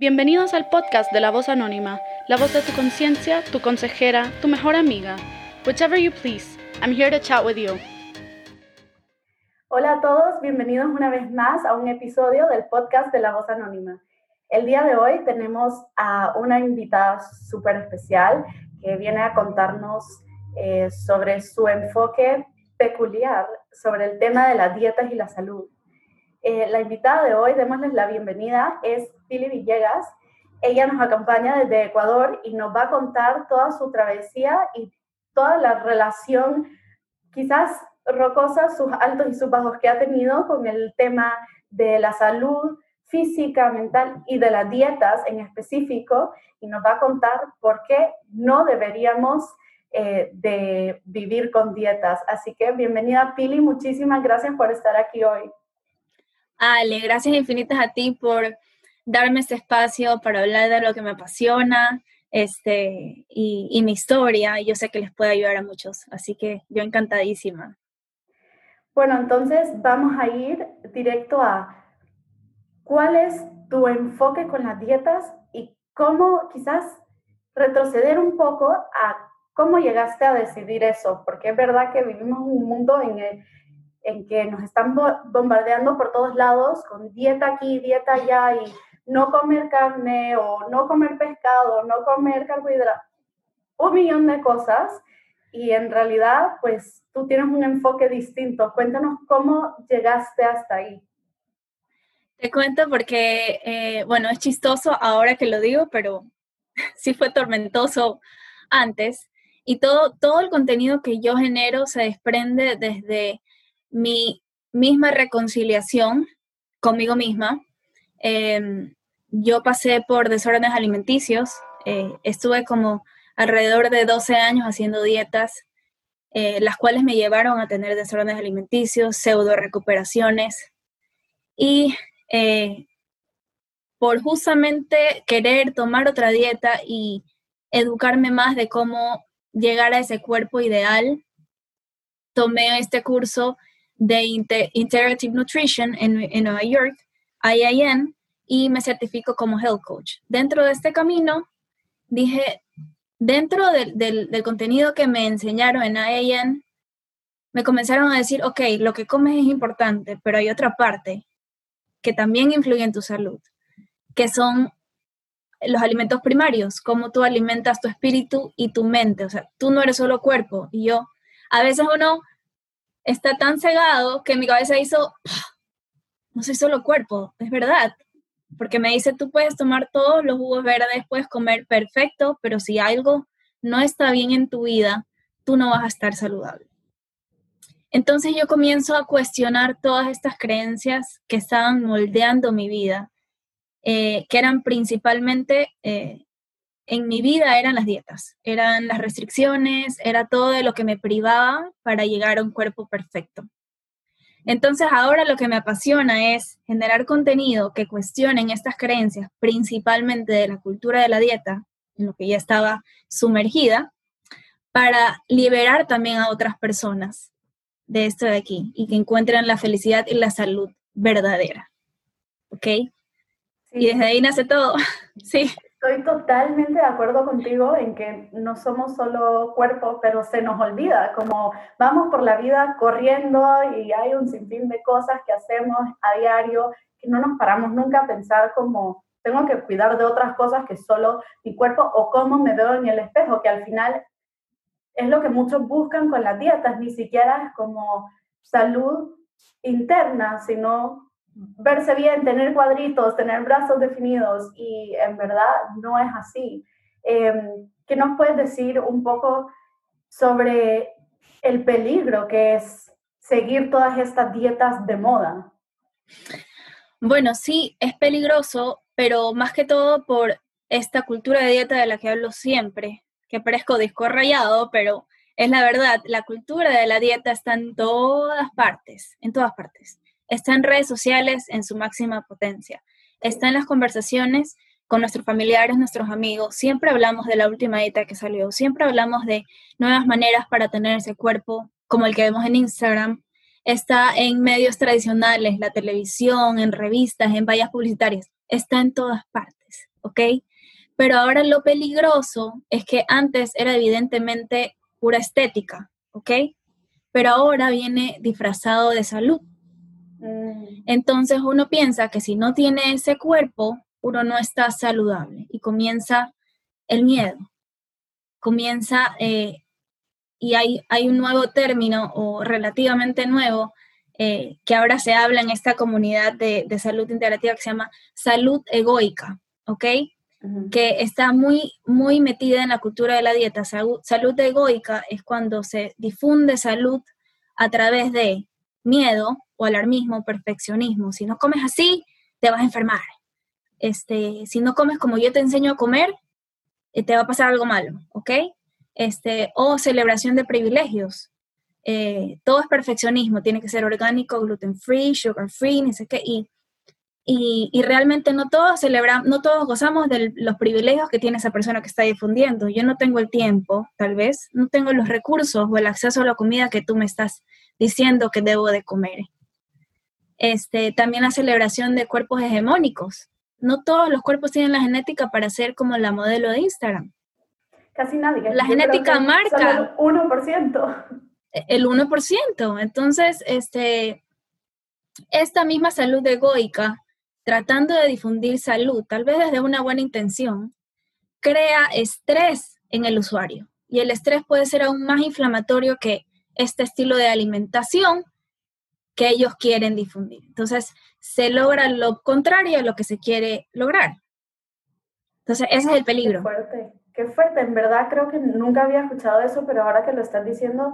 Bienvenidos al podcast de La Voz Anónima, la voz de tu conciencia, tu consejera, tu mejor amiga. Whichever you please, I'm here to chat with you. Hola a todos, bienvenidos una vez más a un episodio del podcast de La Voz Anónima. El día de hoy tenemos a una invitada súper especial que viene a contarnos eh, sobre su enfoque peculiar sobre el tema de las dietas y la salud. Eh, la invitada de hoy, démosles la bienvenida, es Pili Villegas. Ella nos acompaña desde Ecuador y nos va a contar toda su travesía y toda la relación, quizás rocosa, sus altos y sus bajos que ha tenido con el tema de la salud física, mental y de las dietas en específico. Y nos va a contar por qué no deberíamos eh, de vivir con dietas. Así que bienvenida Pili, muchísimas gracias por estar aquí hoy. Ale, gracias infinitas a ti por darme este espacio para hablar de lo que me apasiona este, y, mi historia. Y yo sé que les puede ayudar a muchos, así que yo encantadísima. Bueno, entonces vamos a ir directo a cuál es tu enfoque con las dietas y cómo quizás retroceder un poco a cómo llegaste a decidir eso, porque es verdad que vivimos un mundo en el en que nos están bombardeando por todos lados con dieta aquí, dieta allá y no comer carne o no comer pescado, no comer carbohidratos, un millón de cosas y en realidad pues tú tienes un enfoque distinto. Cuéntanos cómo llegaste hasta ahí. Te cuento porque, eh, bueno, es chistoso ahora que lo digo, pero sí fue tormentoso antes. Y todo, todo el contenido que yo genero se desprende desde mi misma reconciliación conmigo misma. Em, yo pasé por desórdenes alimenticios, eh, estuve como alrededor de 12 años haciendo dietas, eh, las cuales me llevaron a tener desórdenes alimenticios, pseudo recuperaciones. Y eh, por justamente querer tomar otra dieta y educarme más de cómo llegar a ese cuerpo ideal, tomé este curso de Integrative Nutrition en, en Nueva York, IIN, y me certifico como Health Coach. Dentro de este camino, dije, dentro del, del, contenido que me enseñaron en IIN, me comenzaron a decir, ok, lo que comes es importante, pero hay otra parte que también influye en tu salud, que son los alimentos primarios, cómo tú alimentas tu espíritu y tu mente. O sea, tú no eres solo cuerpo. Y yo, a veces uno está tan cegado que mi cabeza hizo, no soy solo cuerpo, es verdad. Porque me dice, tú puedes tomar todos los jugos verdes, puedes comer perfecto, pero si algo no está bien en tu vida, tú no vas a estar saludable. Entonces yo comienzo a cuestionar todas estas creencias que estaban moldeando mi vida, eh, que eran principalmente eh, en mi vida eran las dietas, eran las restricciones, era todo de lo que me privaba para llegar a un cuerpo perfecto. Entonces ahora lo que me apasiona es generar contenido que cuestionen estas creencias, principalmente de la cultura de la dieta, en lo que ya estaba sumergida, para liberar también a otras personas de esto de aquí y que encuentren la felicidad y la salud verdadera. ¿Ok? Y desde ahí nace todo. sí. Estoy totalmente de acuerdo contigo en que no somos solo cuerpo, pero se nos olvida, como vamos por la vida corriendo y hay un sinfín de cosas que hacemos a diario que no nos paramos nunca a pensar como tengo que cuidar de otras cosas que solo mi cuerpo o cómo me veo en el espejo, que al final es lo que muchos buscan con las dietas, ni siquiera es como salud interna, sino verse bien, tener cuadritos, tener brazos definidos y en verdad no es así. Em, ¿Qué nos puedes decir un poco sobre el peligro que es seguir todas estas dietas de moda? Bueno, sí, es peligroso, pero más que todo por esta cultura de dieta de la que hablo siempre, que parezco disco rayado, pero es la verdad, la cultura de la dieta está en todas partes, en todas partes está en redes sociales en su máxima potencia, está en las conversaciones con nuestros familiares, nuestros amigos. Siempre hablamos de la última dieta que salió, siempre hablamos de nuevas maneras para tener ese cuerpo como el que vemos en Instagram. Está en medios tradicionales, la televisión, en revistas, en vallas publicitarias. Está en todas partes. ¿ok? Pero ahora lo peligroso es que antes era evidentemente pura estética, ¿ok? Pero ahora viene disfrazado de salud. Mm. Entonces uno piensa que si no tiene ese cuerpo, uno no está saludable y comienza el miedo. Comienza, eh, y hay, hay un nuevo término o relativamente nuevo eh, que ahora se habla en esta comunidad de, de, salud integrativa que se llama salud egoica, ¿ok? Que está muy, muy metida en la cultura de la dieta. Salud, salud egoica es cuando se difunde salud a través de miedo o alarmismo, perfeccionismo. Si no comes así, te vas a enfermar. Este, si no comes como yo te enseño a comer, eh, te va a pasar algo malo, ¿ok? Este, o celebración de privilegios. Eh, todo es perfeccionismo, tiene que ser orgánico, gluten free, sugar free, ni sé qué, y, y, realmente no todos celebramos, no todos gozamos de los privilegios que tiene esa persona que está difundiendo. Yo no tengo el tiempo, tal vez, no tengo los recursos o el acceso a la comida que tú me estás diciendo que debo de comer. Este, también la celebración de cuerpos hegemónicos no todos los cuerpos tienen la genética para ser como la modelo de Instagram. Casi nadie. La genética marca. el 1%. El 1%. Entonces, este, esta misma salud egoica, tratando de difundir salud, tal vez desde una buena intención, crea estrés en el usuario. Y el estrés puede ser aún más inflamatorio que este estilo de alimentación que ellos quieren difundir. Entonces, se logra lo contrario a lo que se quiere lograr. Entonces, ese es el peligro. Qué fuerte, qué fuerte. En verdad creo que nunca había escuchado eso, pero ahora que lo están diciendo,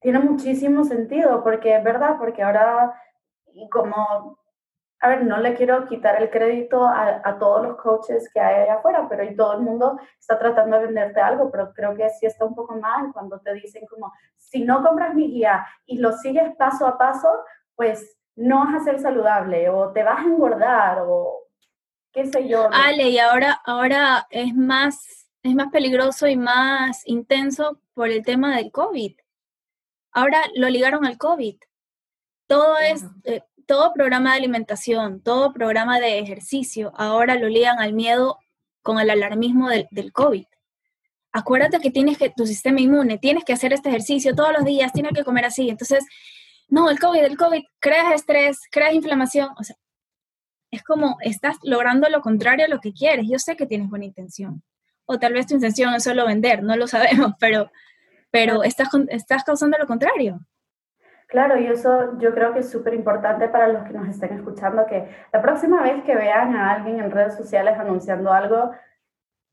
tiene muchísimo sentido, porque es verdad, porque ahora, como, a ver, no le quiero quitar el crédito a, a, todos los coaches que hay allá afuera, pero y todo el mundo está tratando de venderte algo, pero creo que sí está un poco mal cuando te dicen como, si no compras mi guía y lo sigues paso a paso, pues no vas a ser saludable o te vas a engordar o qué sé yo. Ale, y ahora, ahora es más, es más peligroso y más intenso por el tema del COVID. Ahora lo ligaron al COVID. Todo es, eh, todo programa de alimentación, todo programa de ejercicio, ahora lo ligan al miedo con el alarmismo del, del COVID. Acuérdate que tienes que, tu sistema inmune, tienes que hacer este ejercicio todos los días, tienes que comer así. Entonces, no, el COVID, el COVID, creas estrés, creas inflamación, o sea, es como estás logrando lo contrario a lo que quieres. Yo sé que tienes buena intención. O tal vez tu intención es solo vender, no lo sabemos, pero, pero estás, estás causando lo contrario. Claro, y eso yo creo que es súper importante para los que nos estén escuchando, que la próxima vez que vean a alguien en redes sociales anunciando algo,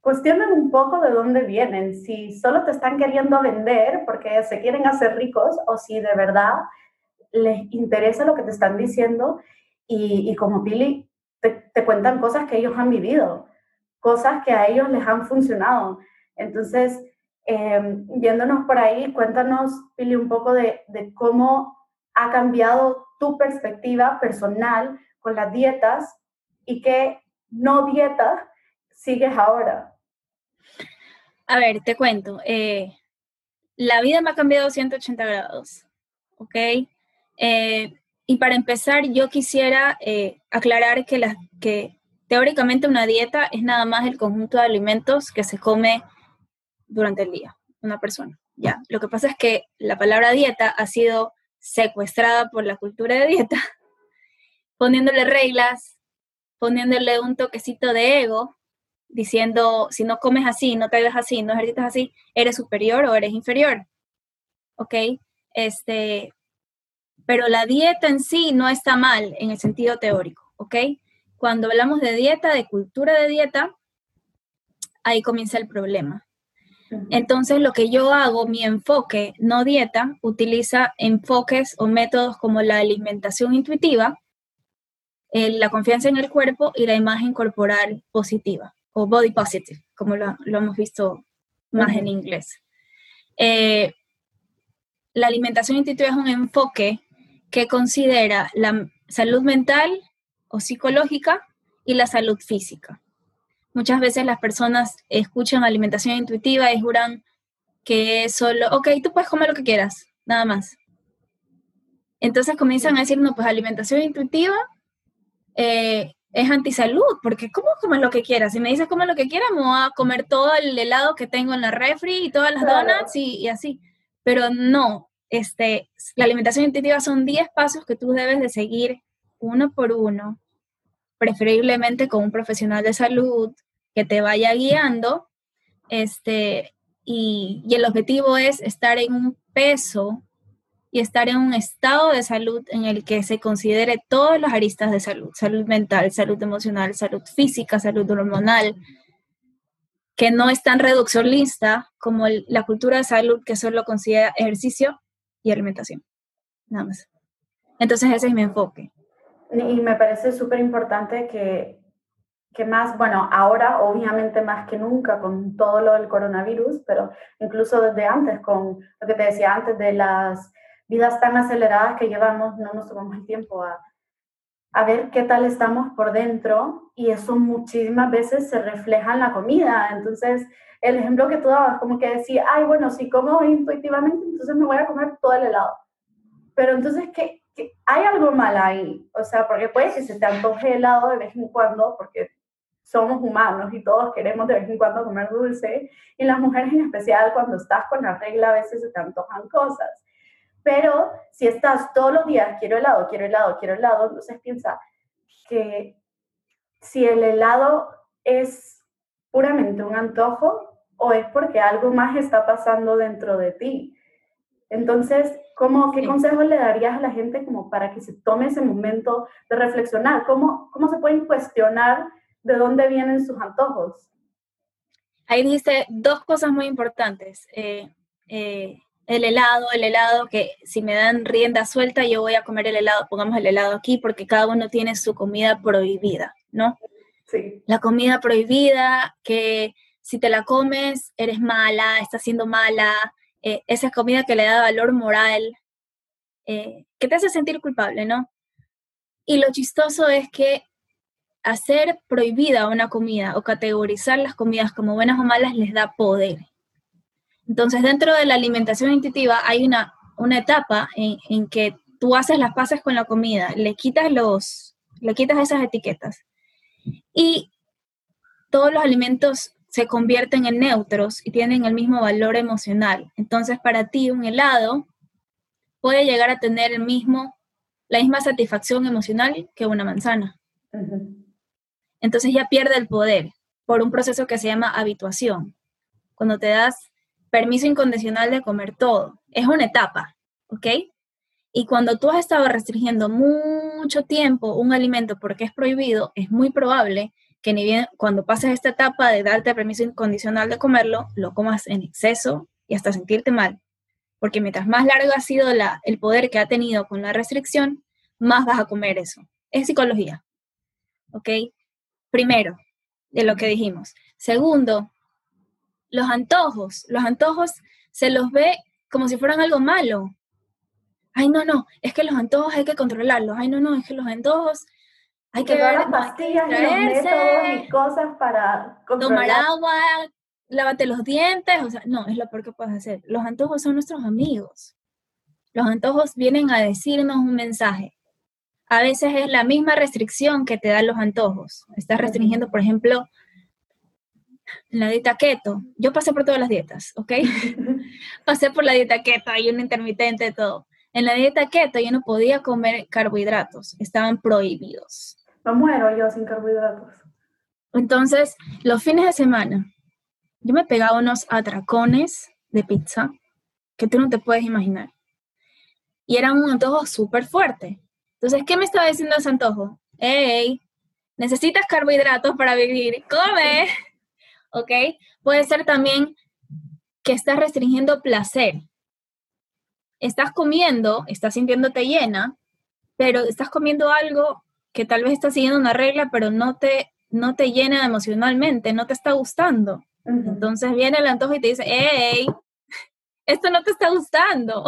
cuestionen un poco de dónde vienen, si solo te están queriendo vender porque se quieren hacer ricos o si de verdad les interesa lo que te están diciendo y, como Pili, te, cuentan cosas que ellos han vivido, cosas que a ellos les han funcionado. Entonces, em, viéndonos por ahí, cuéntanos, Pili, un poco de, de cómo ha cambiado tu perspectiva personal con las dietas y qué no dieta sigues ahora. A ver, te cuento. Eh, la vida me ha cambiado 180 grados, ¿ok? Eh, y para empezar, yo quisiera eh, aclarar que, la, que teóricamente una dieta es nada más el conjunto de alimentos que se come durante el día, una persona. Ya, lo que pasa es que la palabra dieta ha sido secuestrada por la cultura de dieta, poniéndole reglas, poniéndole un toquecito de ego, diciendo, si no comes así, no te ves así, no ejercitas así, eres superior o eres inferior. ¿Ok? Este, pero la dieta en sí no está mal en el sentido teórico, ¿ok? Cuando hablamos de dieta, de cultura de dieta, ahí comienza el problema. Entonces, lo que yo hago, mi enfoque, no dieta, utiliza enfoques o métodos como la alimentación intuitiva, la confianza en el cuerpo y la imagen corporal positiva, o body positive, como lo, hemos visto más en inglés. Eh, la alimentación intuitiva es un enfoque que considera la salud mental o psicológica y la salud física. Muchas veces las personas escuchan alimentación intuitiva y juran que solo, ok, tú puedes comer lo que quieras, nada más. Entonces comienzan a decir, no, pues alimentación intuitiva, eh, es antisalud, porque ¿cómo comes lo que quieras? Si me dices come lo que quieras, me voy a comer todo el helado que tengo en la refri y todas las donuts y, y, así. Pero no, este, la alimentación intuitiva son 10 pasos que tú debes de seguir uno por uno, preferiblemente con un profesional de salud que te vaya guiando, este, y, y el objetivo es estar en un peso y estar en un estado de salud en el que se considere todas las aristas de salud, salud mental, salud emocional, salud física, salud hormonal, que no es tan reduccionista como la cultura de salud que solo considera ejercicio y alimentación. Nada más. Entonces ese es mi enfoque. Y me parece súper importante que, que más, bueno, ahora obviamente más que nunca con todo lo del coronavirus, pero incluso desde antes, con lo que te decía antes de las vidas tan aceleradas que llevamos, no nos tomamos el tiempo a, a ver qué tal estamos por dentro y eso muchísimas veces se refleja en la comida. Entonces, el ejemplo que tú dabas, como que decía, ay, bueno, si como intuitivamente, entonces me voy a comer todo el helado. Pero entonces, ¿qué, hay algo mal ahí? O sea, porque puede que se te antoje helado de vez en cuando, porque somos humanos y todos queremos de vez en cuando comer dulce, y las mujeres en especial, cuando estás con la regla, a veces se te antojan cosas. Pero si estás todos los días, quiero helado, quiero helado, quiero helado, entonces piensa que si el helado es puramente un antojo o es porque algo más está pasando dentro de ti. Entonces, ¿cómo, ¿qué consejos le darías a la gente como para que se tome ese momento de reflexionar? ¿Cómo, cómo se pueden cuestionar de dónde vienen sus antojos? Ahí dice dos cosas muy importantes. Eh, eh, el helado, el helado, que si me dan rienda suelta, yo voy a comer el helado, pongamos el helado aquí, porque cada uno tiene su comida prohibida, ¿no? Sí. La comida prohibida, que si te la comes, eres mala, estás siendo mala, eh, esa comida que le da valor moral, eh, que te hace sentir culpable, ¿no? Y lo chistoso es que hacer prohibida una comida o categorizar las comidas como buenas o malas les da poder. Entonces, dentro de la alimentación intuitiva hay una, una etapa en, que tú haces las paces con la comida, le quitas, los, le quitas esas etiquetas y todos los alimentos se convierten en neutros y tienen el mismo valor emocional. Entonces, para ti un helado puede llegar a tener el mismo, la misma satisfacción emocional que una manzana. Uh -huh. Entonces ya pierde el poder por un proceso que se llama habituación. Cuando te das permiso incondicional de comer todo. Es una etapa, ¿ok? Y cuando tú has estado restringiendo mucho tiempo un alimento porque es prohibido, es muy probable que ni bien cuando pases esta etapa de darte permiso incondicional de comerlo, lo comas en exceso y hasta sentirte mal. Porque mientras más largo ha sido la, el poder que ha tenido con la restricción, más vas a comer eso. Es psicología. ¿Ok? Primero, de lo que dijimos. Segundo, los antojos. Los antojos se los ve como si fueran algo malo. Ay, no, no, es que los antojos hay que controlarlos. Ay, no, no, es que los antojos hay que ver las pastillas y los métodos y cosas para controlar. tomar agua, lávate los dientes, o sea, no, es lo peor que puedes hacer. Los antojos son nuestros amigos. Los antojos vienen a decirnos un mensaje. A veces es la misma restricción que te dan los antojos. Estás restringiendo, por ejemplo, la dieta keto, yo pasé por todas las dietas, ¿ok? pasé por la dieta keto, hay un intermitente, todo. En la dieta keto yo no podía comer carbohidratos, estaban prohibidos. No muero yo sin carbohidratos. Entonces, los fines de semana, yo me pegaba unos atracones de pizza que tú no te puedes imaginar. Y era un antojo súper fuerte. Entonces, ¿qué me estaba diciendo ese antojo? ¡Ey! Necesitas carbohidratos para vivir. ¡Come! ¿ok? Puede ser también que estás restringiendo placer. Estás comiendo, estás sintiéndote llena, pero estás comiendo algo que tal vez está siguiendo una regla, pero no te, no te llena emocionalmente, no te está gustando. Uh -huh. Entonces viene el antojo y te dice, hey, esto no te está gustando.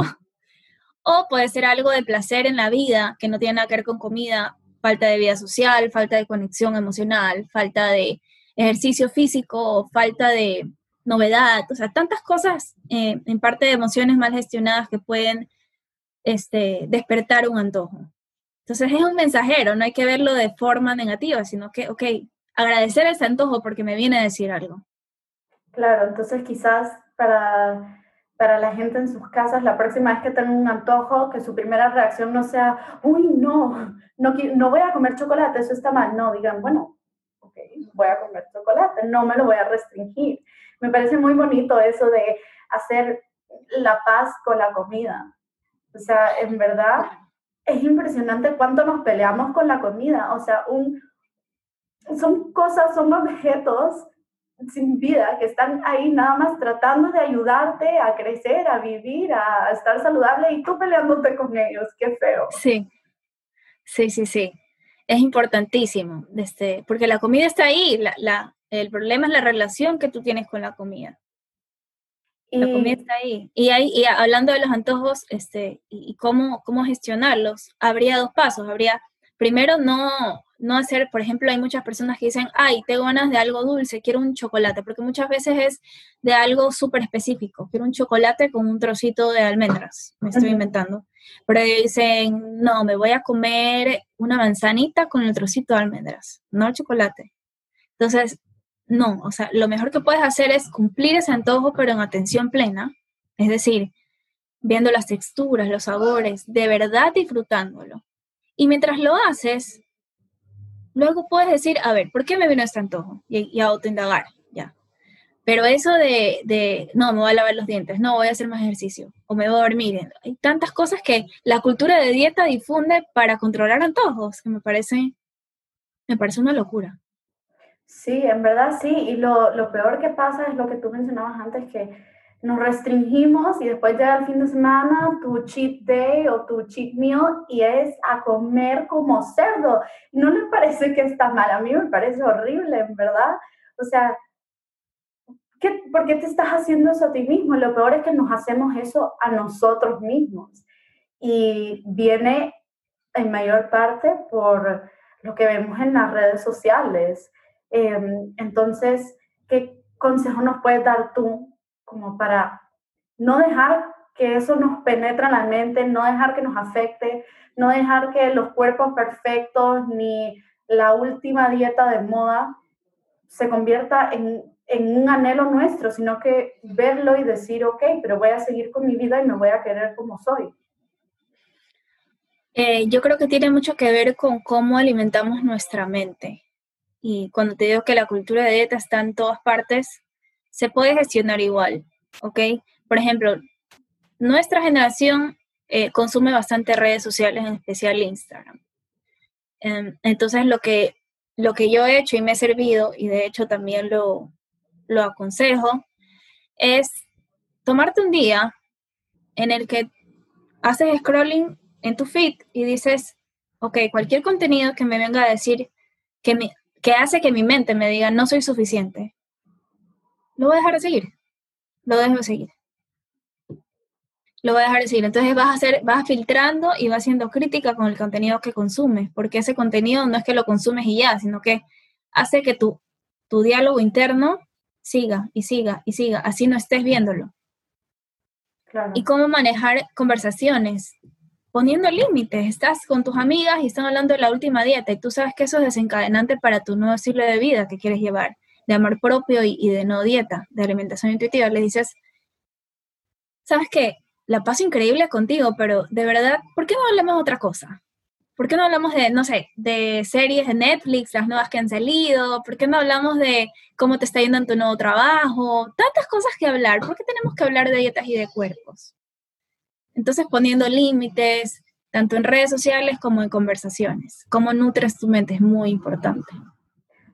O puede ser algo de placer en la vida que no tiene nada que ver con comida, falta de vida social, falta de conexión emocional, falta de ejercicio físico, falta de novedad, o sea, tantas cosas eh, en parte de emociones mal gestionadas que pueden este, despertar un antojo. Entonces es un mensajero, no hay que verlo de forma negativa, sino que, ok, agradecer ese antojo porque me viene a decir algo. Claro, entonces quizás para, para la gente en sus casas, la próxima vez que tengan un antojo, que su primera reacción no sea, uy, no, no, no voy a comer chocolate, eso está mal. No, digan, bueno, ok, voy a comer chocolate, no me lo voy a restringir. Me parece muy bonito eso de hacer la paz con la comida. O sea, en verdad es impresionante cuánto nos peleamos con la comida. O sea, un, son cosas, son objetos sin vida que están ahí nada más tratando de ayudarte a crecer, a vivir, a estar saludable y tú peleándote con ellos. Qué feo. Sí, sí, sí, sí. Es importantísimo, este, porque la comida está ahí. La, la, el problema es la relación que tú tienes con la comida. La comida está ahí. Y, ahí, y hablando de los antojos este, y, cómo, cómo gestionarlos, habría dos pasos. Habría, primero, no, no hacer, por ejemplo, hay muchas personas que dicen, ay, tengo ganas de algo dulce, quiero un chocolate, porque muchas veces es de algo súper específico. Quiero un chocolate con un trocito de almendras, me estoy inventando. Pero dicen, no, me voy a comer una manzanita con el trocito de almendras, no el chocolate. Entonces, no, o sea, lo mejor que puedes hacer es cumplir ese antojo, pero en atención plena, es decir, viendo las texturas, los sabores, de verdad disfrutándolo. Y mientras lo haces, luego puedes decir, a ver, ¿por qué me vino este antojo? Y, y autoindagar, ya. Pero eso de, de, no, me voy a lavar los dientes, no, voy a hacer más ejercicio, o me voy a dormir. Hay tantas cosas que la cultura de dieta difunde para controlar antojos, que me parece, me parece una locura. Sí, en verdad sí. Y lo, lo, peor que pasa es lo que tú mencionabas antes, que nos restringimos y después llega el fin de semana tu cheat day o tu cheat meal y es a comer como cerdo. No le parece que está mal, a mí me parece horrible, en verdad. O sea, ¿qué, ¿por qué te estás haciendo eso a ti mismo? Lo peor es que nos hacemos eso a nosotros mismos. Y viene en mayor parte por lo que vemos en las redes sociales Em, entonces, ¿qué consejo nos puedes dar tú como para no dejar que eso nos penetre en la mente, no dejar que nos afecte, no dejar que los cuerpos perfectos ni la última dieta de moda se convierta en, un anhelo nuestro, sino que verlo y decir, ok, pero voy a seguir con mi vida y me voy a querer como soy. Eh, yo creo que tiene mucho que ver con cómo alimentamos nuestra mente. Y cuando te digo que la cultura de dieta está en todas partes, se puede gestionar igual, ¿ok? Por ejemplo, nuestra generación eh, consume bastante redes sociales, en especial Instagram. Em, entonces, lo que, lo que yo he hecho y me he servido, y de hecho también lo, lo aconsejo, es tomarte un día en el que haces scrolling en tu feed y dices, ok, cualquier contenido que me venga a decir que me, que hace que mi mente me diga no soy suficiente, lo voy a dejar de seguir. Lo dejo de seguir. Lo voy a dejar de seguir. Entonces vas a hacer, vas filtrando y vas haciendo crítica con el contenido que consumes, porque ese contenido no es que lo consumes y ya, sino que hace que tu, tu diálogo interno siga y siga y siga, así no estés viéndolo. Y cómo manejar conversaciones poniendo límites. Estás con tus amigas y están hablando de la última dieta y tú sabes que eso es desencadenante para tu nuevo estilo de vida que quieres llevar, de amor propio y, de no dieta, de alimentación intuitiva. Le dices, ¿sabes qué? La paso increíble contigo, pero de verdad, ¿por qué no hablamos de otra cosa? ¿Por qué no hablamos de, no sé, de series de Netflix, las nuevas que han salido? ¿Por qué no hablamos de cómo te está yendo en tu nuevo trabajo? Tantas cosas que hablar. ¿Por qué tenemos que hablar de dietas y de cuerpos? Entonces, poniendo límites, tanto en redes sociales como en conversaciones. Cómo nutres tu mente es muy importante.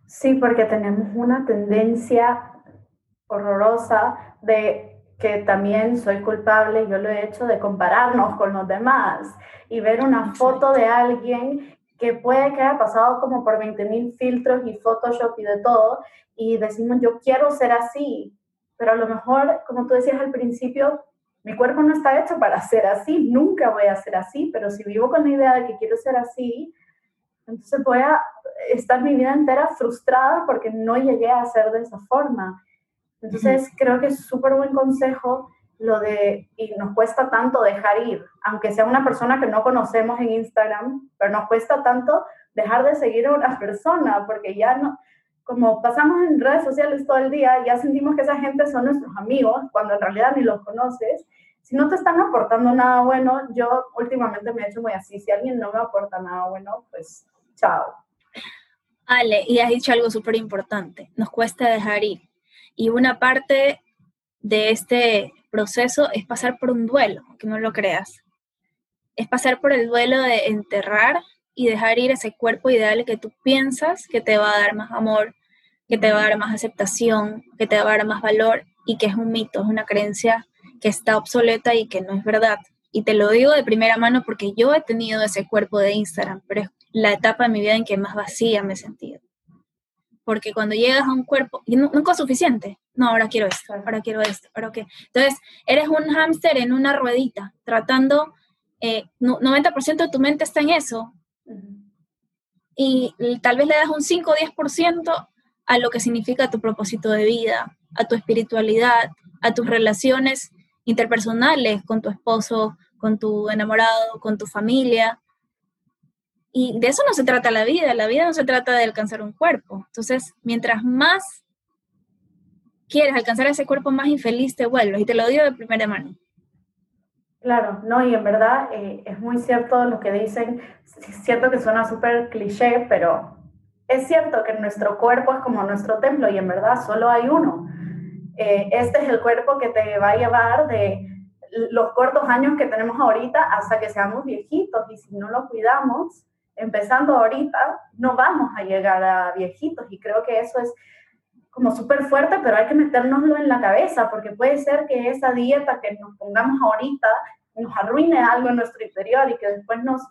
Sí, porque tenemos una tendencia horrorosa de que también soy culpable, yo lo he hecho, de compararnos con los demás y ver una foto de alguien que puede que haya pasado como por 20.000 filtros y Photoshop y de todo, y decimos, yo quiero ser así, pero a lo mejor, como tú decías al principio, mi cuerpo no está hecho para ser así, nunca voy a ser así, pero si vivo con la idea de que quiero ser así, entonces voy a estar mi vida entera frustrada porque no llegué a ser de esa forma. Entonces creo que es súper buen consejo lo de, y nos cuesta tanto dejar ir, aunque sea una persona que no conocemos en Instagram, pero nos cuesta tanto dejar de seguir a una persona, porque ya no, como pasamos en redes sociales todo el día, ya sentimos que esa gente son nuestros amigos, cuando en realidad ni los conoces. Si no te están aportando nada bueno, yo últimamente me he hecho muy así, si alguien no me aporta nada bueno, pues chao. Ale, y has dicho algo súper importante, nos cuesta dejar ir. Y una parte de este proceso es pasar por un duelo, que no lo creas. Es pasar por el duelo de enterrar y dejar ir ese cuerpo ideal que tú piensas que te va a dar más amor, que te va a dar más aceptación, que te va a dar más valor y que es un mito, es una creencia que está obsoleta y que no es verdad. Y te lo digo de primera mano porque yo he tenido ese cuerpo de Instagram, pero es la etapa de mi vida en que más vacía me he sentido. Porque cuando llegas a un cuerpo, y nunca es suficiente. No, ahora quiero esto, ahora quiero esto, ahora qué. Entonces, eres un hámster en una ruedita, tratando, eh, 90% de tu mente está en eso. Y tal vez le das un 5 o 10% a lo que significa tu propósito de vida, a tu espiritualidad, a tus relaciones interpersonales con tu esposo, con tu enamorado, con tu familia. Y de eso no se trata la vida, la vida no se trata de alcanzar un cuerpo. Entonces, mientras más quieres alcanzar ese cuerpo, más infeliz te vuelves. Y te lo digo de primera mano. Claro, no, y en verdad eh, es muy cierto lo que dicen. Es cierto que suena súper cliché, pero es cierto que nuestro cuerpo es como nuestro templo y en verdad solo hay uno. Eh, este es el cuerpo que te va a llevar de los cortos años que tenemos ahorita hasta que seamos viejitos. Y si no lo cuidamos, empezando ahorita, no vamos a llegar a viejitos. Y creo que eso es como súper fuerte, pero hay que metérnoslo en la cabeza porque puede ser que esa dieta que nos pongamos ahorita nos arruine algo en nuestro interior y que después nos,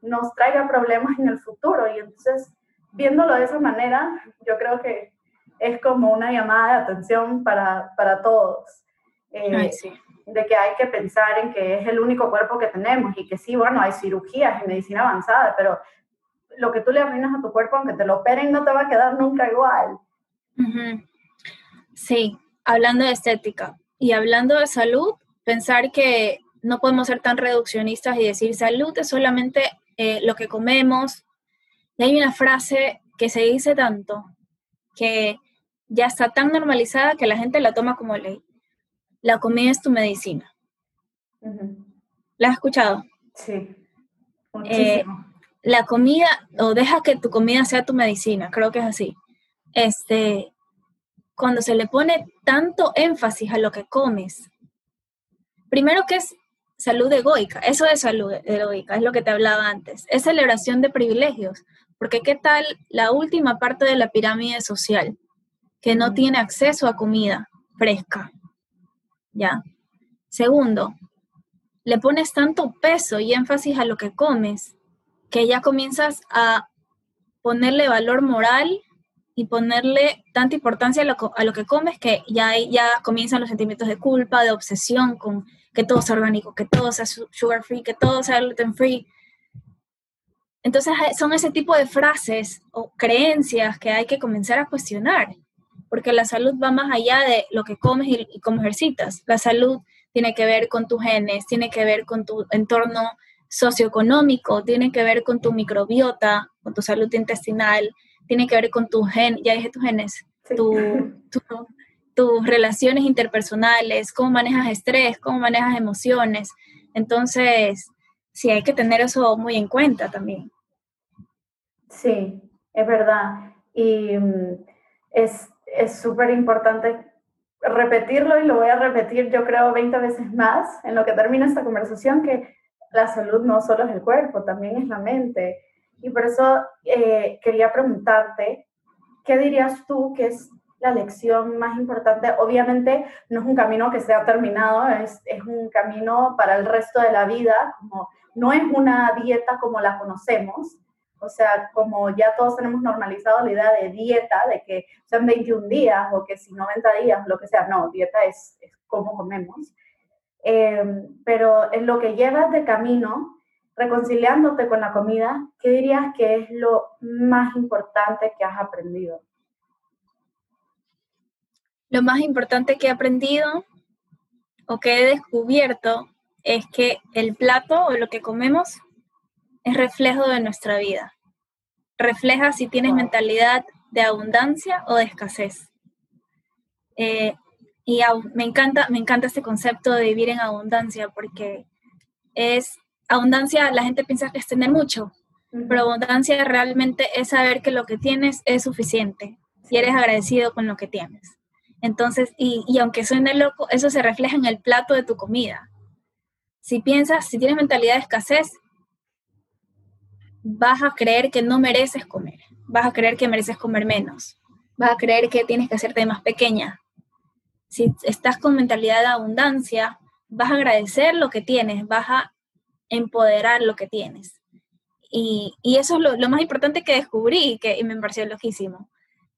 nos traiga problemas en el futuro. Y entonces viéndolo de esa manera, yo creo que es como una llamada de atención para, para todos. Eh, de que hay que pensar en que es el único cuerpo que tenemos y que sí, bueno, hay cirugías y medicina avanzada, pero lo que tú le arruinas a tu cuerpo, aunque te lo operen, no te va a quedar nunca igual. Sí, hablando de estética y hablando de salud, pensar que no podemos ser tan reduccionistas y decir salud es solamente eh, lo que comemos, y hay una frase que se dice tanto que ya está tan normalizada que la gente la toma como ley. La comida es tu medicina. ¿La has escuchado? Sí. Eh, la comida, o deja que tu comida sea tu medicina, creo que es así. Este, cuando se le pone tanto énfasis a lo que comes, primero que es salud egoica, eso es salud egoica, es lo que te hablaba antes, es celebración de privilegios. Porque ¿qué tal la última parte de la pirámide social? Que no tiene acceso a comida fresca. ¿Ya? Segundo, le pones tanto peso y énfasis a lo que comes que ya comienzas a ponerle valor moral y ponerle tanta importancia a lo, que comes que ya, ya comienzan los sentimientos de culpa, de obsesión con que todo sea orgánico, que todo sea sugar free, que todo sea gluten free. Entonces son ese tipo de frases o creencias que hay que comenzar a cuestionar, porque la salud va más allá de lo que comes y, cómo ejercitas. La salud tiene que ver con tus genes, tiene que ver con tu entorno socioeconómico, tiene que ver con tu microbiota, con tu salud intestinal, tiene que ver con tu gen, ya dije tus genes, tus relaciones interpersonales, cómo manejas estrés, cómo manejas emociones. Entonces, sí hay que tener eso muy en cuenta también. Sí, es verdad. Y mm, es súper importante repetirlo y lo voy a repetir yo creo 20 veces más en lo que termina esta conversación, que la salud no solo es el cuerpo, también es la mente. Y por eso eh, quería preguntarte, ¿qué dirías tú que es la lección más importante? Obviamente no es un camino que sea terminado, es, es un camino para el resto de la vida, como no es una dieta como la conocemos, o sea, como ya todos tenemos normalizado la idea de dieta, de que sean 21 días o que si 90 días, lo que sea, no, dieta es, es como comemos. Eh, pero en lo que llevas de camino, reconciliándote con la comida, ¿qué dirías que es lo más importante que has aprendido? Lo más importante que he aprendido o que he descubierto es que el plato o lo que comemos es reflejo de nuestra vida. Refleja si tienes mentalidad de abundancia o de escasez. Eh, y me encanta, me encanta este concepto de vivir en abundancia porque es abundancia, la gente piensa que es tener mucho, pero abundancia realmente es saber que lo que tienes es suficiente y eres agradecido con lo que tienes. Entonces, y, y aunque suene loco, eso se refleja en el plato de tu comida. Si piensas, si tienes mentalidad de escasez, vas a creer que no mereces comer, vas a creer que mereces comer menos, vas a creer que tienes que hacerte más pequeña. Si estás con mentalidad de abundancia, vas a agradecer lo que tienes, vas a empoderar lo que tienes. Y, eso es lo, más importante que descubrí y que me pareció loquísimo.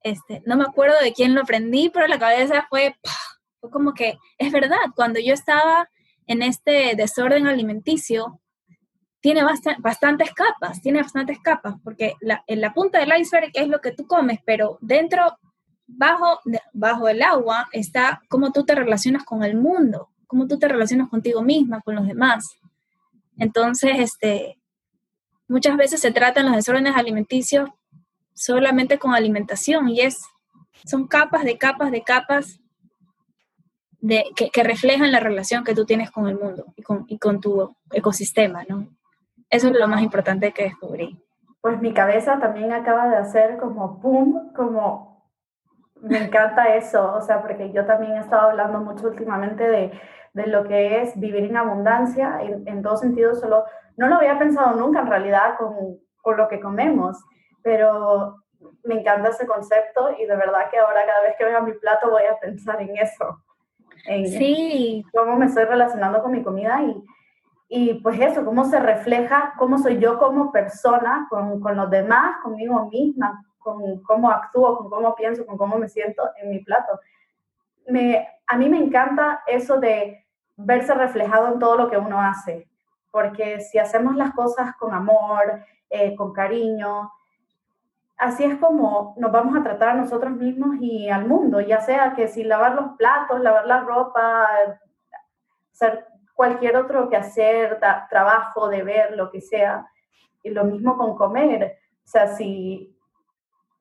Este, no me acuerdo de quién lo aprendí, pero la cabeza fue, fue como que, es verdad, cuando yo estaba en este desorden alimenticio, tiene bastantes capas, tiene bastantes capas, porque en la punta del iceberg es lo que tú comes, pero dentro, bajo, bajo el agua, está cómo tú te relacionas con el mundo, cómo tú te relacionas contigo misma, con los demás. Entonces, este, muchas veces se tratan los desórdenes alimenticios solamente con alimentación y es, son capas de capas de capas de, que, reflejan la relación que tú tienes con el mundo y con, y con tu ecosistema, ¿no? Eso es lo más importante que descubrí. Pues mi cabeza también acaba de hacer como pum, como me encanta eso, o sea, porque yo también he estado hablando mucho últimamente de, de lo que es vivir en abundancia, en, en todo sentido, solo, no lo había pensado nunca en realidad con, con lo que comemos, pero me encanta ese concepto y de verdad que ahora cada vez que vea mi plato voy a pensar en eso, en sí. cómo me estoy relacionando con mi comida y, y pues eso, cómo se refleja, cómo soy yo como persona, con, con los demás, conmigo misma, con cómo actúo, con cómo pienso, con cómo me siento en mi plato. Me, a mí me encanta eso de verse reflejado en todo lo que uno hace, porque si hacemos las cosas con amor, eh, con cariño, así es como nos vamos a tratar a nosotros mismos y al mundo, ya sea que si lavar los platos, lavar la ropa, ser cualquier otro que hacer, trabajo, deber, lo que sea. Y lo mismo con comer. O sea, si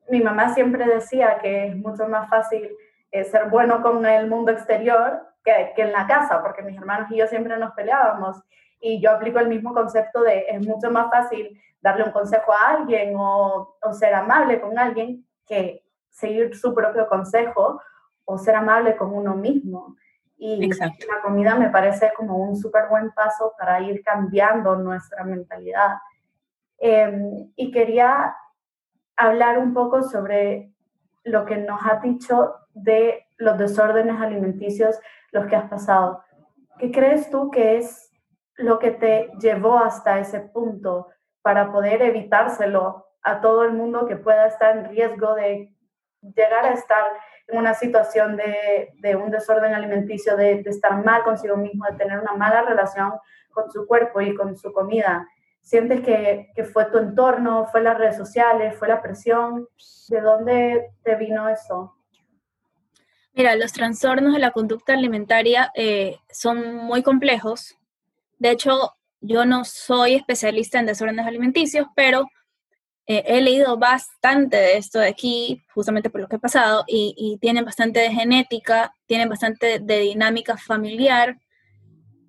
mi mamá siempre decía que es mucho más fácil eh, ser bueno con el mundo exterior que, que, en la casa, porque mis hermanos y yo siempre nos peleábamos. Y yo aplico el mismo concepto de es mucho más fácil darle un consejo a alguien o, o ser amable con alguien que seguir su propio consejo o ser amable con uno mismo. Y la comida me parece como un súper buen paso para ir cambiando nuestra mentalidad. Em, y quería hablar un poco sobre lo que nos has dicho de los desórdenes alimenticios, los que has pasado. ¿Qué crees tú que es lo que te llevó hasta ese punto para poder evitárselo a todo el mundo que pueda estar en riesgo de llegar a estar una situación de, de un desorden alimenticio, de, de, estar mal consigo mismo, de tener una mala relación con su cuerpo y con su comida. ¿Sientes que, que fue tu entorno, fue las redes sociales, fue la presión? ¿De dónde te vino eso? Mira, los trastornos de la conducta alimentaria eh, son muy complejos. De hecho, yo no soy especialista en desórdenes alimenticios, pero eh, he leído bastante de esto de aquí, justamente por lo que he pasado, y, tienen bastante de genética, tienen bastante de dinámica familiar.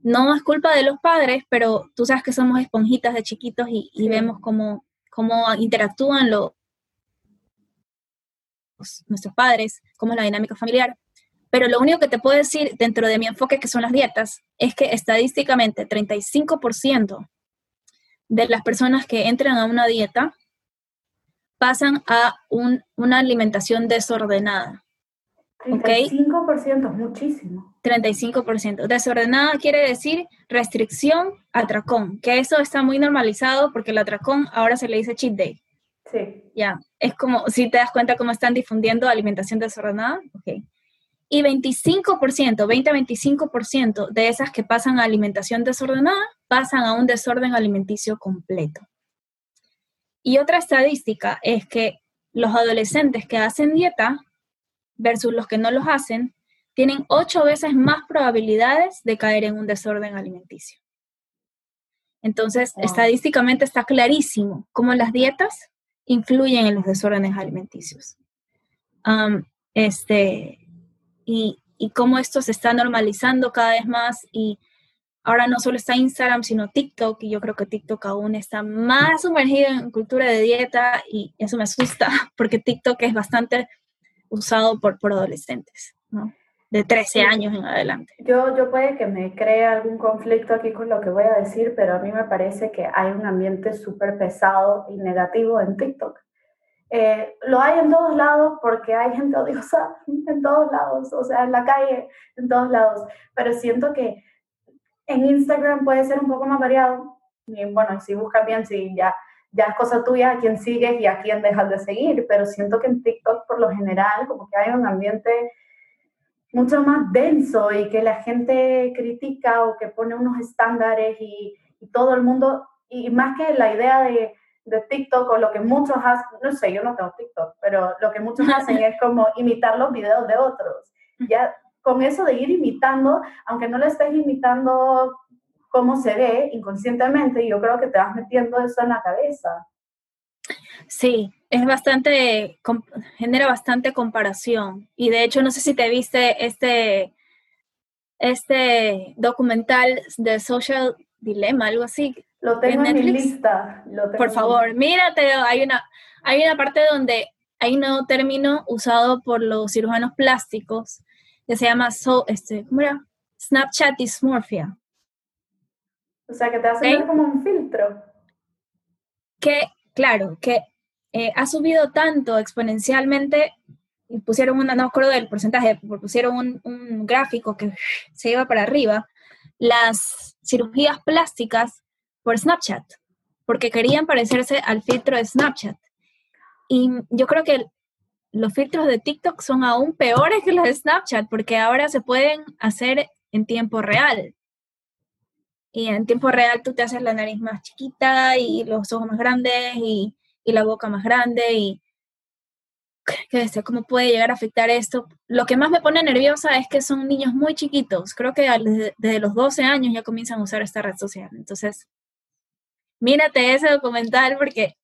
No es culpa de los padres, pero tú sabes que somos esponjitas de chiquitos y, vemos cómo, cómo interactúan los, nuestros padres, cómo es la dinámica familiar. Pero lo único que te puedo decir dentro de mi enfoque, que son las dietas, es que estadísticamente 35% de las personas que entran a una dieta pasan a una alimentación desordenada. 35% es muchísimo. 35%. Desordenada quiere decir restricción, atracón, que eso está muy normalizado porque el atracón ahora se le dice cheat day. Sí. Ya, es como, si te das cuenta cómo están difundiendo alimentación desordenada, ok. Y 25%, 20-25% de esas que pasan a alimentación desordenada pasan a un desorden alimenticio completo. Y otra estadística es que los adolescentes que hacen dieta versus los que no los hacen tienen ocho veces más probabilidades de caer en un desorden alimenticio. Entonces, estadísticamente está clarísimo cómo las dietas influyen en los desórdenes alimenticios. este, y, y cómo esto se está normalizando cada vez más y ahora no solo está Instagram, sino TikTok, y yo creo que TikTok aún está más sumergido en cultura de dieta y eso me asusta porque TikTok es bastante usado por, por adolescentes, ¿no? De 13 años en adelante. Yo, yo puede que me cree algún conflicto aquí con lo que voy a decir, pero a mí me parece que hay un ambiente súper pesado y negativo en TikTok. Eh, lo hay en todos lados porque hay gente odiosa en todos lados, o sea, en la calle, en todos lados, pero siento que en Instagram puede ser un poco más variado. Y bueno, si buscas bien, si ya, ya es cosa tuya a quién sigues y a quién dejas de seguir, pero siento que en TikTok por lo general como que hay un ambiente mucho más denso y que la gente critica o que pone unos estándares y, todo el mundo, y más que la idea de, de, TikTok o lo que muchos hacen, no sé, yo no tengo TikTok, pero lo que muchos hacen es como imitar los videos de otros. Ya con eso de ir imitando, aunque no le estés imitando cómo se ve inconscientemente, yo creo que te vas metiendo eso en la cabeza. Sí, es bastante, genera bastante comparación. Y de hecho, no sé si te viste este, este documental de Social Dilemma, algo así. Lo tengo en, mi lista. Por favor, mírate, hay una, hay una parte donde hay un nuevo término usado por los cirujanos plásticos que se llama so, este, ¿cómo era? Snapchat Dysmorphia. O sea, que te hace ver como un filtro. Que, claro, que eh, ha subido tanto exponencialmente, y pusieron una, no me acuerdo del porcentaje, pusieron un, un gráfico que se iba para arriba, las cirugías plásticas por Snapchat, porque querían parecerse al filtro de Snapchat. Y yo creo que los filtros de TikTok son aún peores que los de Snapchat porque ahora se pueden hacer en tiempo real. Y en tiempo real tú te haces la nariz más chiquita y los ojos más grandes y, la boca más grande y qué sé, cómo puede llegar a afectar esto. Lo que más me pone nerviosa es que son niños muy chiquitos. Creo que desde, los 12 años ya comienzan a usar esta red social. Entonces, mírate ese documental porque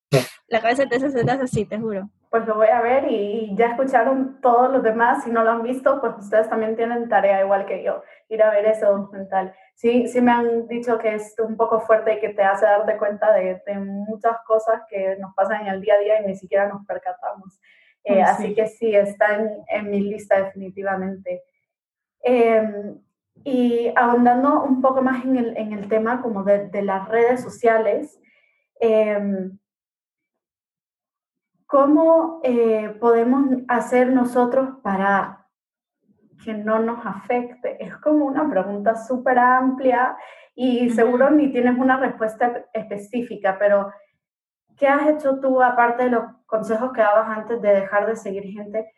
la cabeza te hace así, te juro pues lo voy a ver y, ya escucharon todos los demás. Si no lo han visto, pues ustedes también tienen tarea igual que yo, ir a ver ese documental. Sí, sí me han dicho que es un poco fuerte y que te hace darte cuenta de, muchas cosas que nos pasan en el día a día y ni siquiera nos percatamos. Eh, así que sí, está en, mi lista definitivamente. Em, y ahondando un poco más en el, en el tema como de, de las redes sociales, eh, ¿Cómo eh, podemos hacer nosotros para que no nos afecte? Es como una pregunta súper amplia y seguro ni tienes una respuesta específica, pero ¿qué has hecho tú, aparte de los consejos que dabas antes de dejar de seguir gente,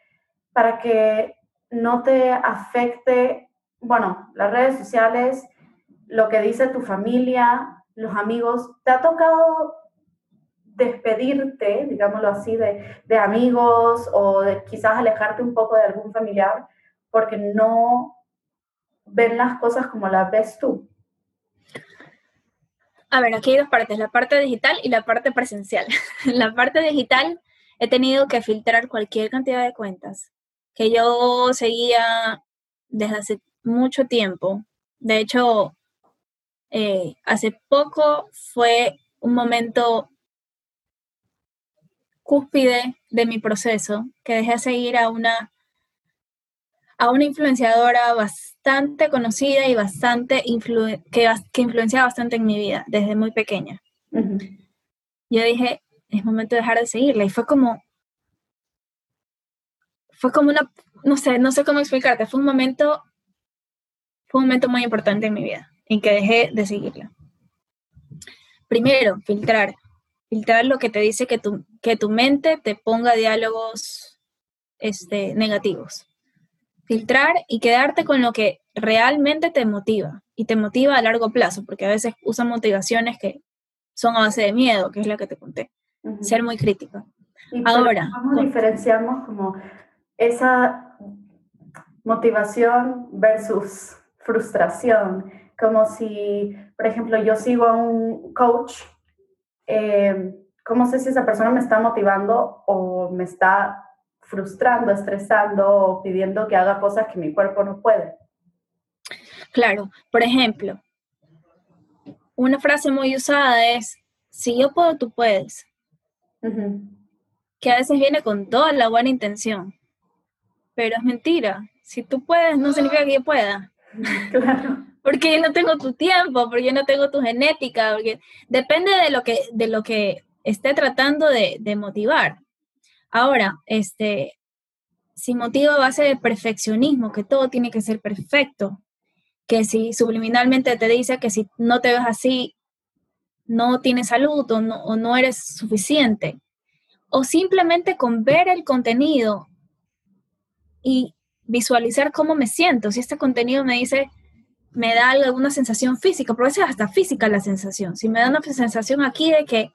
para que no te afecte, bueno, las redes sociales, lo que dice tu familia, los amigos? ¿Te ha tocado despedirte, digámoslo así, de, de amigos o quizás alejarte un poco de algún familiar porque no ven las cosas como las ves tú? A ver, aquí hay dos partes, la parte digital y la parte presencial. la parte digital he tenido que filtrar cualquier cantidad de cuentas que yo seguía desde hace mucho tiempo. De hecho, eh, hace poco fue un momento cúspide de mi proceso, que dejé de seguir a una, a una influenciadora bastante conocida y bastante que, que influenciaba bastante en mi vida desde muy pequeña. Yo dije, es momento de dejar de seguirla y fue como, fue como una, no sé, no sé cómo explicarte, fue un momento, fue un momento muy importante en mi vida en que dejé de seguirla. Primero, filtrar filtrar lo que te dice que tu, que tu mente te ponga diálogos este, negativos. Filtrar y quedarte con lo que realmente te motiva y te motiva a largo plazo, porque a veces usan motivaciones que son a base de miedo, que es la que te conté. Ser muy crítico. Ahora, ¿cómo diferenciamos como esa motivación versus frustración. Como si, por ejemplo, yo sigo a un coach, eh, ¿cómo sé si esa persona me está motivando o me está frustrando, estresando o pidiendo que haga cosas que mi cuerpo no puede? Claro, por ejemplo, una frase muy usada es, si yo puedo, tú puedes. Que a veces viene con toda la buena intención, pero es mentira. Si tú puedes, no significa que yo pueda. Claro. Porque yo no tengo tu tiempo, porque yo no tengo tu genética, porque depende de lo que, de lo que esté tratando de, motivar. Ahora, este, si motiva a base de perfeccionismo, que todo tiene que ser perfecto, que si subliminalmente te dice que si no te ves así, no tienes salud o no, no eres suficiente, o simplemente con ver el contenido y visualizar cómo me siento, si este contenido me dice, me da alguna sensación física, porque a hasta física la sensación, si me da una sensación aquí de que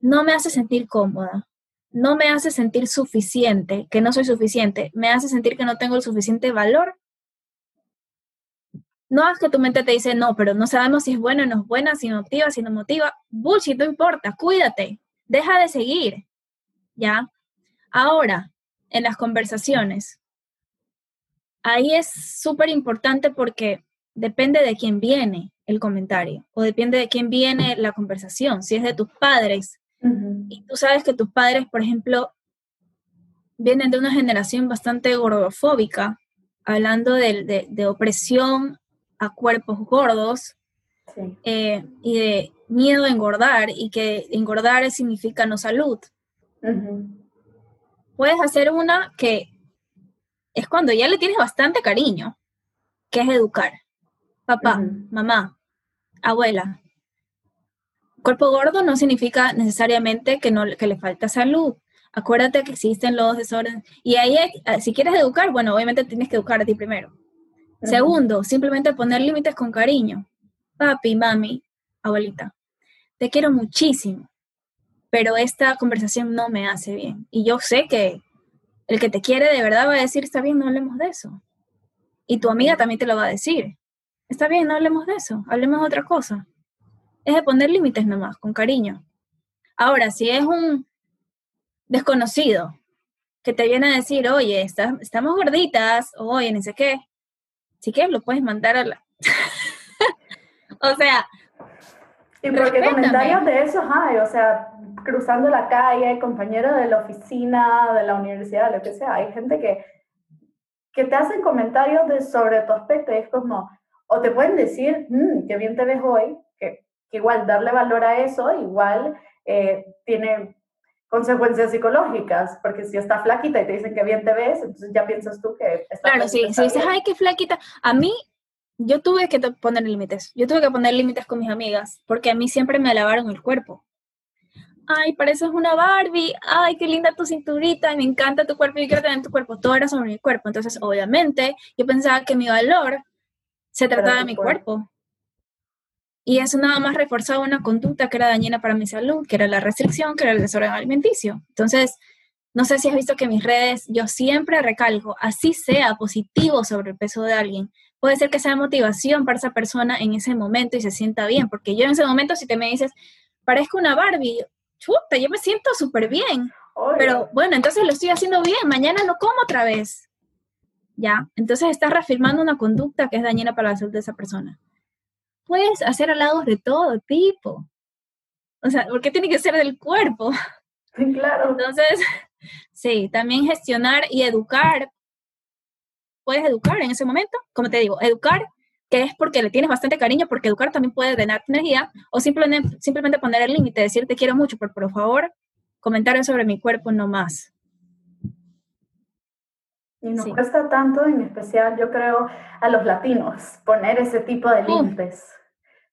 no me hace sentir cómoda, no me hace sentir suficiente, que no soy suficiente, me hace sentir que no tengo el suficiente valor, no es que tu mente te dice, no, pero no sabemos si es buena o no es buena, si motiva, si no motiva. Bullshit, no importa, cuídate, deja de seguir. ¿Ya? Ahora, en las conversaciones, ahí es súper importante porque depende de quién viene el comentario o depende de quién viene la conversación. Si es de tus padres y tú sabes que tus padres, por ejemplo, vienen de una generación bastante gordofóbica, hablando de, de opresión a cuerpos gordos eh, y de miedo a engordar y que engordar significa no salud. Puedes hacer una que es cuando ya le tienes bastante cariño, que es educar. Papá, mamá, abuela. Cuerpo gordo no significa necesariamente que, no, que le falta salud. Acuérdate que existen los desórdenes. Y ahí, si quieres educar, bueno, obviamente tienes que educar a ti primero. Segundo, simplemente poner límites con cariño. Papi, mami, abuelita, te quiero muchísimo, pero esta conversación no me hace bien. Y yo sé que el que te quiere de verdad va a decir, está bien, no hablemos de eso. Y tu amiga también te lo va a decir. Está bien, no hablemos de eso, hablemos de otra cosa. Es de poner límites nomás, con cariño. Ahora, si es un desconocido que te viene a decir, oye, estamos gorditas, oye, ni sé qué, si quieres lo puedes mandar a la... o sea... Y porque comentarios de esos hay, o sea, cruzando la calle, compañeros de la oficina, de la universidad, lo que sea, hay gente que, que te hacen comentarios de, sobre tu aspecto y es como, o te pueden decir, mmm, qué bien te ves hoy, que, igual darle valor a eso, igual eh, tiene consecuencias psicológicas, porque si está flaquita y te dicen que bien te ves, entonces ya piensas tú que está Claro, sí, si dices, ay, qué flaquita, a mí yo tuve que poner límites, yo tuve que poner límites con mis amigas, porque a mí siempre me alabaron el cuerpo. Ay, pareces una Barbie, ay, qué linda tu cinturita, me encanta tu cuerpo, yo quiero tener tu cuerpo, todo era sobre mi cuerpo. Entonces, obviamente, yo pensaba que mi valor se trataba de mi cuerpo. Y eso nada más reforzaba una conducta que era dañina para mi salud, que era la restricción, que era el desorden alimenticio. Entonces, no sé si has visto que en mis redes yo siempre recalco, así sea positivo sobre el peso de alguien, puede ser que sea motivación para esa persona en ese momento y se sienta bien, porque yo en ese momento si te me dices, parezco una Barbie, chuta, yo me siento súper bien, pero bueno, entonces lo estoy haciendo bien, mañana no como otra vez. Ya, entonces estás reafirmando una conducta que es dañina para la salud de esa persona puedes hacer halagos de todo tipo. O sea, ¿por qué tiene que ser del cuerpo? Claro. Entonces, sí, también gestionar y educar. Puedes educar en ese momento, como te digo, educar, que es porque le tienes bastante cariño, porque educar también puede drenarte energía, o simplemente, simplemente poner el límite, decir te quiero mucho, pero por favor, comentarios sobre mi cuerpo no más. Y nos cuesta tanto, en especial yo creo a los latinos, poner ese tipo de límites,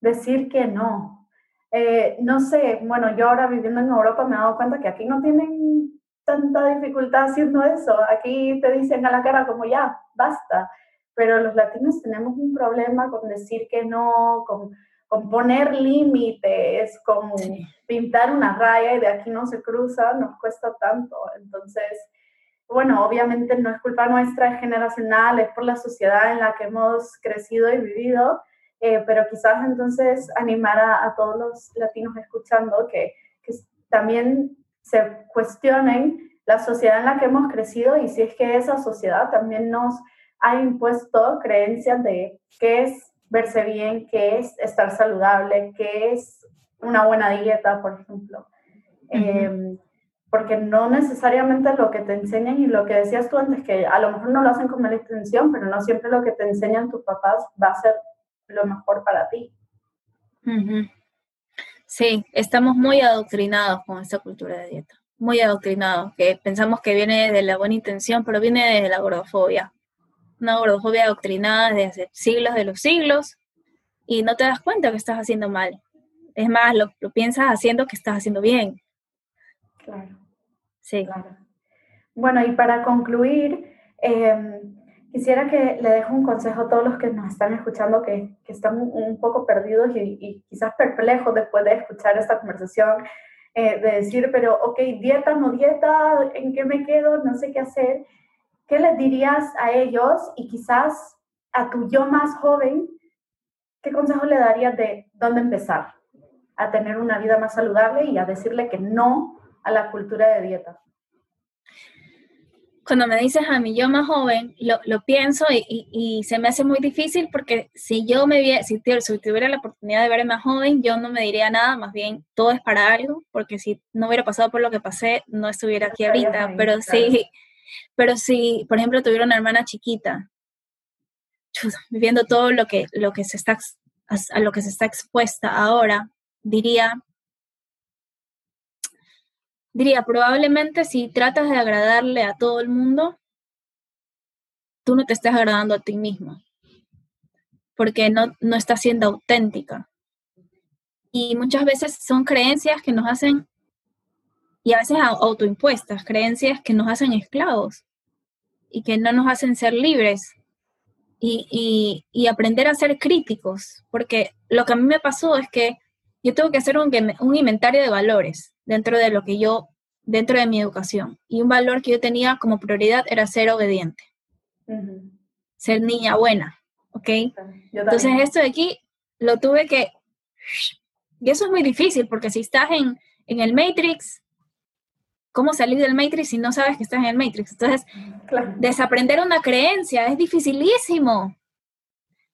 decir que no. Eh, no sé, bueno, yo ahora viviendo en Europa me he dado cuenta que aquí no tienen tanta dificultad haciendo eso. Aquí te dicen a la cara como ya, basta. Pero los latinos tenemos un problema con decir que no, con, con poner límites, con pintar una raya y de aquí no se cruza, nos cuesta tanto. Entonces, bueno, obviamente no es culpa nuestra, es generacional, es por la sociedad en la que hemos crecido y vivido, eh, pero quizás entonces animar a, todos los latinos escuchando que, que también se cuestionen la sociedad en la que hemos crecido y si es que esa sociedad también nos ha impuesto creencias de qué es verse bien, qué es estar saludable, qué es una buena dieta, por ejemplo. Em, porque no necesariamente lo que te enseñan y lo que decías tú antes, que a lo mejor no lo hacen con mala intención, pero no siempre lo que te enseñan tus papás va a ser lo mejor para ti. Sí, estamos muy adoctrinados con esta cultura de dieta, muy adoctrinados, que pensamos que viene de la buena intención, pero viene de la gordofobia. Una gordofobia adoctrinada desde siglos de los siglos y no te das cuenta que estás haciendo mal. Es más, lo, lo piensas haciendo que estás haciendo bien. Claro. Sí. Claro. Bueno, y para concluir, em, quisiera que le dejo un consejo a todos los que nos están escuchando que, que están un, poco perdidos y, quizás perplejos después de escuchar esta conversación, eh, de decir, pero, ok, dieta, no dieta, ¿en qué me quedo? No sé qué hacer. ¿Qué les dirías a ellos y quizás a tu yo más joven? ¿Qué consejo le darías de dónde empezar a tener una vida más saludable y a decirle que no a la cultura de dieta? Cuando me dices a mí yo más joven, lo, lo pienso y, y, se me hace muy difícil porque si yo me si, si tuviera la oportunidad de verme más joven, yo no me diría nada, más bien todo es para algo, porque si no hubiera pasado por lo que pasé, no estuviera aquí ahorita, pero sí, pero si, por ejemplo, tuviera una hermana chiquita, viviendo todo lo que, lo que se está, a lo que se está expuesta ahora, diría, diría, probablemente si tratas de agradarle a todo el mundo, tú no te estás agradando a ti mismo, porque no, no estás siendo auténtica. Y muchas veces son creencias que nos hacen, y a veces autoimpuestas, creencias que nos hacen esclavos y que no nos hacen ser libres. Y, y, aprender a ser críticos, porque lo que a mí me pasó es que yo tengo que hacer un, un inventario de valores dentro de lo que yo, dentro de mi educación. Y un valor que yo tenía como prioridad era ser obediente, ser niña buena, ¿ok? Entonces esto de aquí lo tuve que... Y eso es muy difícil porque si estás en, en el Matrix, ¿cómo salir del Matrix si no sabes que estás en el Matrix? Entonces, desaprender una creencia es dificilísimo.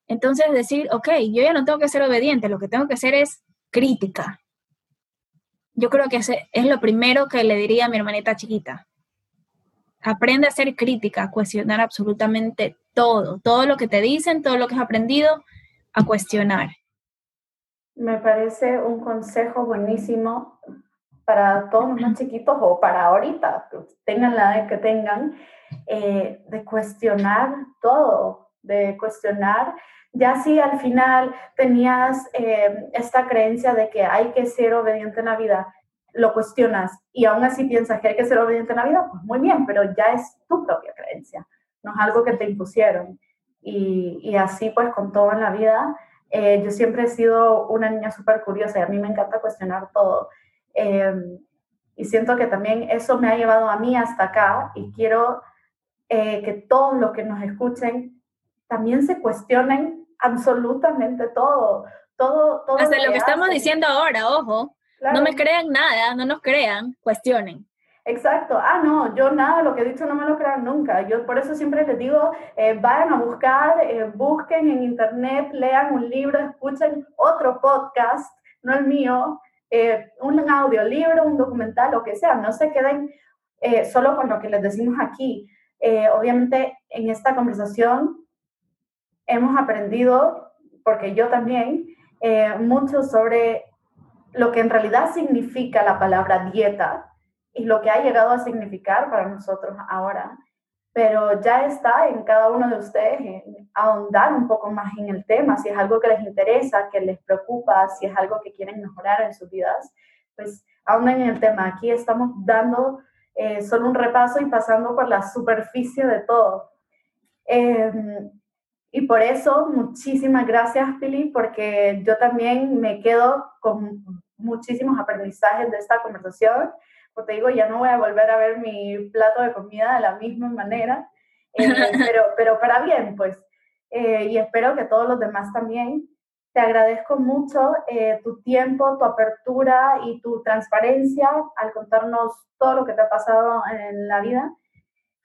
Entonces decir, ok, yo ya no tengo que ser obediente, lo que tengo que hacer es crítica yo creo que ese es lo primero que le diría a mi hermanita chiquita. Aprende a ser crítica, a cuestionar absolutamente todo, todo lo que te dicen, todo lo que has aprendido, a cuestionar. Me parece un consejo buenísimo para todos los más chiquitos o para ahorita, tengan la edad que tengan, eh, de cuestionar todo, de cuestionar ya si al final tenías eh, esta creencia de que hay que ser obediente en la vida, lo cuestionas y aún así piensas que hay que ser obediente en la vida, pues muy bien, pero ya es tu propia creencia, no es algo que te impusieron. Y, así pues con todo en la vida, eh, yo siempre he sido una niña súper curiosa y a mí me encanta cuestionar todo. Em, y siento que también eso me ha llevado a mí hasta acá y quiero eh, que todos los que nos escuchen también se cuestionen absolutamente todo, todo, todo. Hasta lo que, estamos diciendo ahora, ojo, no me crean nada, no nos crean, cuestionen. Exacto. Ah, no, yo nada, lo que he dicho no me lo crean nunca. Yo por eso siempre les digo, eh, vayan a buscar, eh, busquen en internet, lean un libro, escuchen otro podcast, no el mío, eh, un audiolibro, un documental, lo que sea. No se queden solo con lo que les decimos aquí. obviamente en esta conversación hemos aprendido, porque yo también, eh, mucho sobre lo que en realidad significa la palabra dieta y lo que ha llegado a significar para nosotros ahora. Pero ya está en cada uno de ustedes ahondar un poco más en el tema, si es algo que les interesa, que les preocupa, si es algo que quieren mejorar en sus vidas, pues ahonden en el tema. Aquí estamos dando eh, solo un repaso y pasando por la superficie de todo. Eh, y por eso, muchísimas gracias, Pili, porque yo también me quedo con muchísimos aprendizajes de esta conversación, como te digo, ya no voy a volver a ver mi plato de comida de la misma manera, eh, pero, pero para bien, pues. Eh, y espero que todos los demás también. Te agradezco mucho eh, tu tiempo, tu apertura y tu transparencia al contarnos todo lo que te ha pasado en la vida.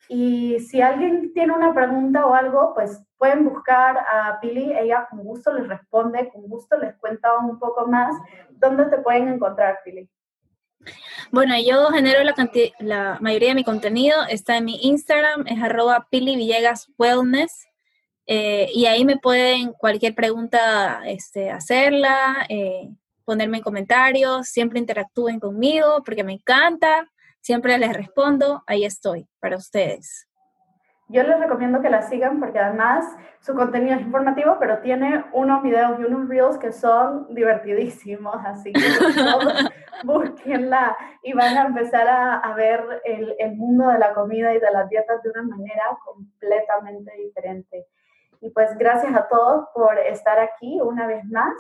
Y si alguien tiene una pregunta o algo, pues pueden buscar a Pili, ella con gusto les responde, con gusto les cuenta un poco más. ¿Dónde te pueden encontrar, Pili? Bueno, yo genero la, la mayoría de mi contenido, está en mi Instagram, es arroba Pili Villegas Wellness. Eh, y ahí me pueden cualquier pregunta este, hacerla, eh, ponerme en comentarios, siempre interactúen conmigo porque me encanta, siempre les respondo, ahí estoy para ustedes. Yo les recomiendo que la sigan porque además su contenido es informativo, pero tiene unos videos y unos reels que son divertidísimos, así que búsquenla y van a empezar a, a ver el, el mundo de la comida y de las dietas de una manera completamente diferente. Y pues gracias a todos por estar aquí una vez más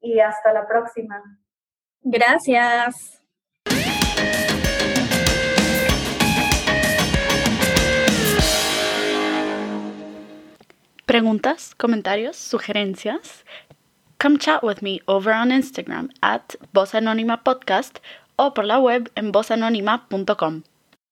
y hasta la próxima. Gracias. Preguntas, comentarios, sugerencias? Come chat with me over on Instagram at Voz Anónima Podcast o por la web en vozanónima.com.